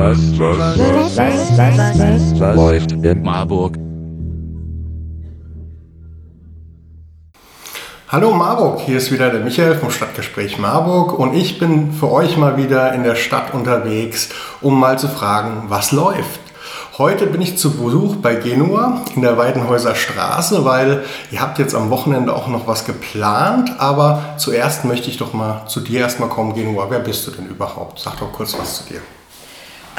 was, was, was, was, was, was läuft in Marburg? Hallo Marburg, hier ist wieder der Michael vom Stadtgespräch Marburg und ich bin für euch mal wieder in der Stadt unterwegs, um mal zu fragen, was läuft. Heute bin ich zu Besuch bei Genua in der Weidenhäuser Straße, weil ihr habt jetzt am Wochenende auch noch was geplant. Aber zuerst möchte ich doch mal zu dir erstmal kommen, Genua. Wer bist du denn überhaupt? Sag doch kurz was zu dir.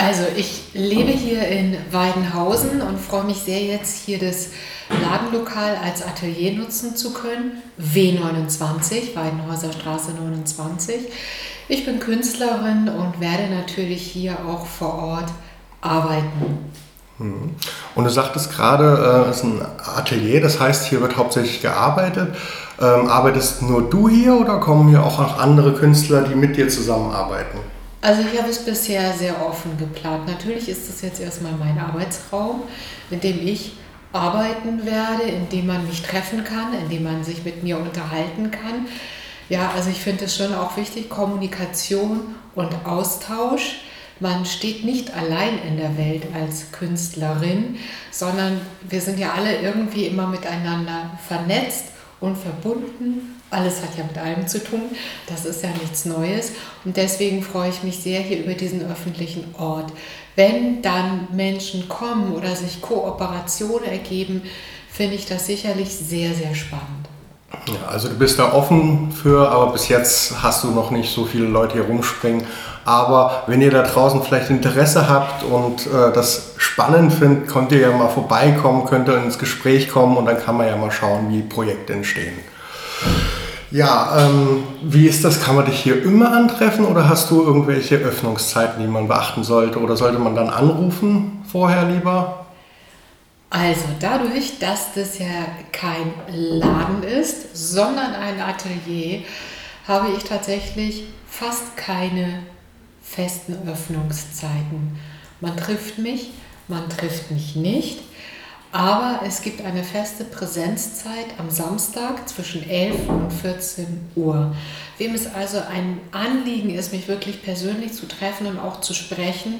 Also ich lebe hier in Weidenhausen und freue mich sehr jetzt hier das Ladenlokal als Atelier nutzen zu können. W29, Weidenhäuser Straße 29. Ich bin Künstlerin und werde natürlich hier auch vor Ort arbeiten. Mhm. Und du sagtest gerade, es äh, ist ein Atelier, das heißt, hier wird hauptsächlich gearbeitet. Ähm, arbeitest nur du hier oder kommen hier auch noch andere Künstler, die mit dir zusammenarbeiten? Also ich habe es bisher sehr offen geplant. Natürlich ist das jetzt erstmal mein Arbeitsraum, in dem ich arbeiten werde, in dem man mich treffen kann, in dem man sich mit mir unterhalten kann. Ja, also ich finde es schon auch wichtig, Kommunikation und Austausch man steht nicht allein in der Welt als Künstlerin, sondern wir sind ja alle irgendwie immer miteinander vernetzt und verbunden. Alles hat ja mit allem zu tun. Das ist ja nichts Neues. Und deswegen freue ich mich sehr hier über diesen öffentlichen Ort. Wenn dann Menschen kommen oder sich Kooperationen ergeben, finde ich das sicherlich sehr, sehr spannend. Ja, also du bist da offen für, aber bis jetzt hast du noch nicht so viele Leute hier rumspringen. Aber wenn ihr da draußen vielleicht Interesse habt und äh, das spannend findet, könnt ihr ja mal vorbeikommen, könnt ihr ins Gespräch kommen und dann kann man ja mal schauen, wie Projekte entstehen. Ja, ähm, wie ist das? Kann man dich hier immer antreffen oder hast du irgendwelche Öffnungszeiten, die man beachten sollte? Oder sollte man dann anrufen vorher lieber? Also dadurch, dass das ja kein Laden ist, sondern ein Atelier, habe ich tatsächlich fast keine festen Öffnungszeiten. Man trifft mich, man trifft mich nicht, aber es gibt eine feste Präsenzzeit am Samstag zwischen 11 und 14 Uhr. Wem es also ein Anliegen ist, mich wirklich persönlich zu treffen und auch zu sprechen,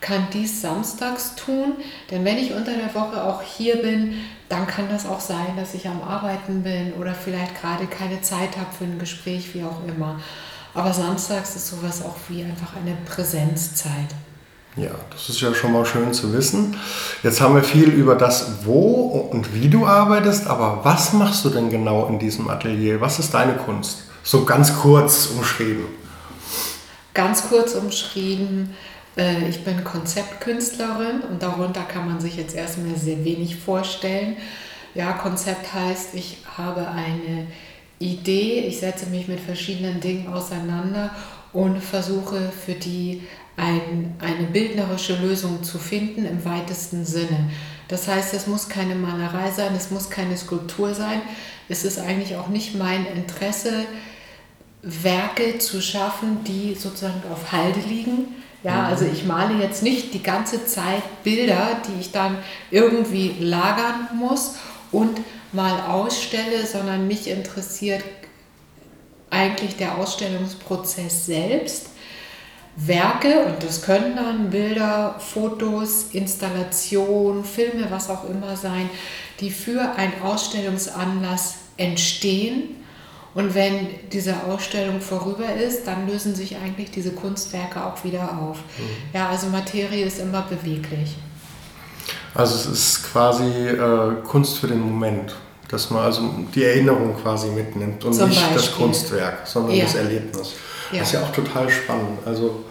kann dies samstags tun, denn wenn ich unter der Woche auch hier bin, dann kann das auch sein, dass ich am Arbeiten bin oder vielleicht gerade keine Zeit habe für ein Gespräch, wie auch immer. Aber samstags ist sowas auch wie einfach eine Präsenzzeit. Ja, das ist ja schon mal schön zu wissen. Jetzt haben wir viel über das, wo und wie du arbeitest, aber was machst du denn genau in diesem Atelier? Was ist deine Kunst? So ganz kurz umschrieben. Ganz kurz umschrieben ich bin Konzeptkünstlerin und darunter kann man sich jetzt erstmal sehr wenig vorstellen. Ja, Konzept heißt, ich habe eine Idee, ich setze mich mit verschiedenen Dingen auseinander und versuche für die ein, eine bildnerische Lösung zu finden im weitesten Sinne. Das heißt, es muss keine Malerei sein, es muss keine Skulptur sein. Es ist eigentlich auch nicht mein Interesse, Werke zu schaffen, die sozusagen auf Halde liegen, ja, also ich male jetzt nicht die ganze Zeit Bilder, die ich dann irgendwie lagern muss und mal ausstelle, sondern mich interessiert eigentlich der Ausstellungsprozess selbst. Werke, und das können dann Bilder, Fotos, Installationen, Filme, was auch immer sein, die für einen Ausstellungsanlass entstehen und wenn diese Ausstellung vorüber ist, dann lösen sich eigentlich diese Kunstwerke auch wieder auf. Mhm. Ja, also Materie ist immer beweglich. Also es ist quasi äh, Kunst für den Moment, dass man also die Erinnerung quasi mitnimmt und Zum nicht Beispiel. das Kunstwerk, sondern ja. das Erlebnis. Ja. Das ist ja auch total spannend. Also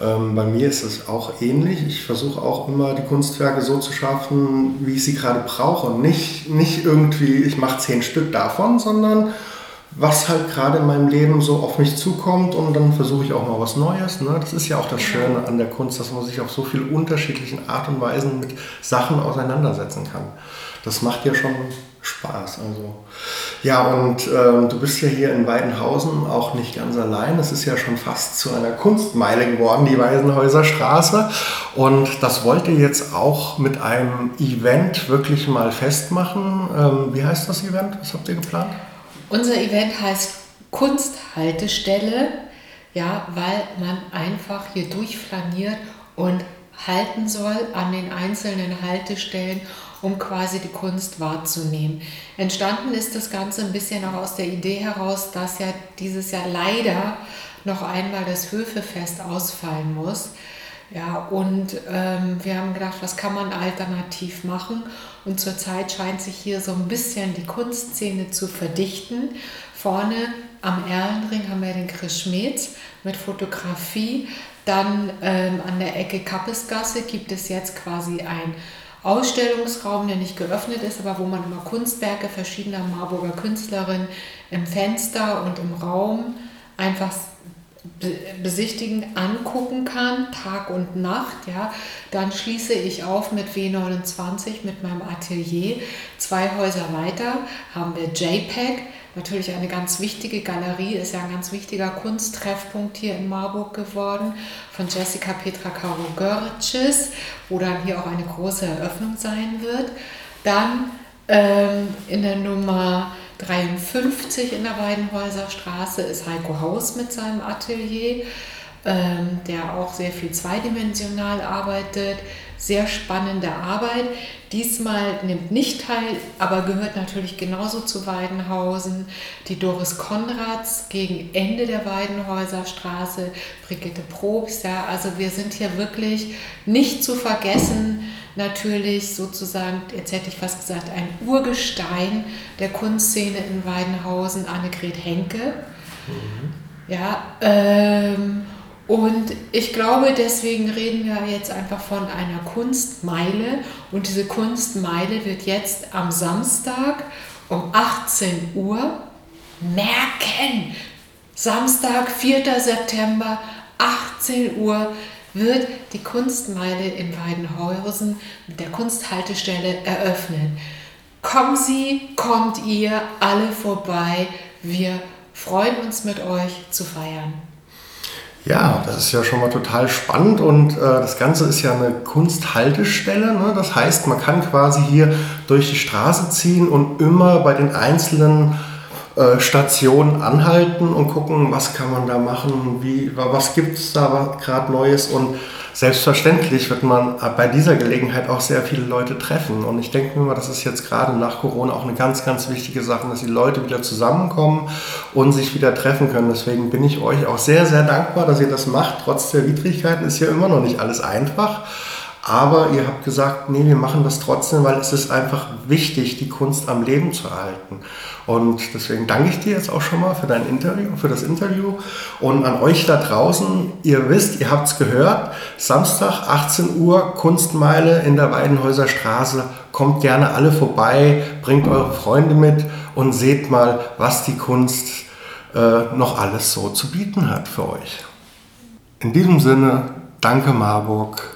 ähm, bei mir ist es auch ähnlich. Ich versuche auch immer die Kunstwerke so zu schaffen, wie ich sie gerade brauche. Und nicht, nicht irgendwie, ich mache zehn Stück davon, sondern was halt gerade in meinem Leben so auf mich zukommt und dann versuche ich auch mal was Neues. Ne? Das ist ja auch das Schöne an der Kunst, dass man sich auf so viele unterschiedlichen Art und Weisen mit Sachen auseinandersetzen kann. Das macht ja schon Spaß. Also ja, und ähm, du bist ja hier in Weidenhausen auch nicht ganz allein. Es ist ja schon fast zu einer Kunstmeile geworden, die Weisenhäuser Straße. Und das wollt ihr jetzt auch mit einem Event wirklich mal festmachen. Ähm, wie heißt das Event? Was habt ihr geplant? Unser Event heißt Kunsthaltestelle, ja, weil man einfach hier durchflaniert und halten soll an den einzelnen Haltestellen, um quasi die Kunst wahrzunehmen. Entstanden ist das Ganze ein bisschen auch aus der Idee heraus, dass ja dieses Jahr leider noch einmal das Höfefest ausfallen muss. Ja, und ähm, wir haben gedacht, was kann man alternativ machen? Und zurzeit scheint sich hier so ein bisschen die Kunstszene zu verdichten. Vorne am Erlenring haben wir den Chris Schmetz mit Fotografie. Dann ähm, an der Ecke Kappesgasse gibt es jetzt quasi ein Ausstellungsraum, der nicht geöffnet ist, aber wo man immer Kunstwerke verschiedener Marburger Künstlerinnen im Fenster und im Raum einfach besichtigen, angucken kann, Tag und Nacht. Ja. Dann schließe ich auf mit W29, mit meinem Atelier. Zwei Häuser weiter haben wir JPEG, natürlich eine ganz wichtige Galerie, ist ja ein ganz wichtiger Kunsttreffpunkt hier in Marburg geworden, von Jessica Petra Caro Görtsches, wo dann hier auch eine große Eröffnung sein wird. Dann ähm, in der Nummer 53 in der Weidenhäuser Straße ist Heiko Haus mit seinem Atelier, ähm, der auch sehr viel zweidimensional arbeitet. Sehr spannende Arbeit. Diesmal nimmt nicht teil, aber gehört natürlich genauso zu Weidenhausen. Die Doris Konrads gegen Ende der Weidenhäuser Straße, Brigitte Probst. Ja, also wir sind hier wirklich nicht zu vergessen natürlich sozusagen, jetzt hätte ich fast gesagt, ein Urgestein der Kunstszene in Weidenhausen, Annegret Henke. Mhm. Ja, ähm, und ich glaube, deswegen reden wir jetzt einfach von einer Kunstmeile. Und diese Kunstmeile wird jetzt am Samstag um 18 Uhr merken. Samstag, 4. September, 18 Uhr wird die Kunstmeile in Weidenhausen mit der Kunsthaltestelle eröffnet. Kommen Sie, kommt ihr alle vorbei. Wir freuen uns mit euch zu feiern. Ja, das ist ja schon mal total spannend und äh, das Ganze ist ja eine Kunsthaltestelle. Ne? Das heißt, man kann quasi hier durch die Straße ziehen und immer bei den einzelnen äh, Stationen anhalten und gucken, was kann man da machen, wie, was gibt es da gerade Neues und selbstverständlich wird man bei dieser Gelegenheit auch sehr viele Leute treffen. Und ich denke mir mal, das ist jetzt gerade nach Corona auch eine ganz, ganz wichtige Sache, dass die Leute wieder zusammenkommen und sich wieder treffen können. Deswegen bin ich euch auch sehr, sehr dankbar, dass ihr das macht. Trotz der Widrigkeiten ist ja immer noch nicht alles einfach. Aber ihr habt gesagt, nee, wir machen das trotzdem, weil es ist einfach wichtig, die Kunst am Leben zu erhalten. Und deswegen danke ich dir jetzt auch schon mal für dein Interview, für das Interview. Und an euch da draußen, ihr wisst, ihr habt es gehört, Samstag 18 Uhr, Kunstmeile in der Weidenhäuser Straße. Kommt gerne alle vorbei, bringt eure Freunde mit und seht mal, was die Kunst äh, noch alles so zu bieten hat für euch. In diesem Sinne, danke Marburg.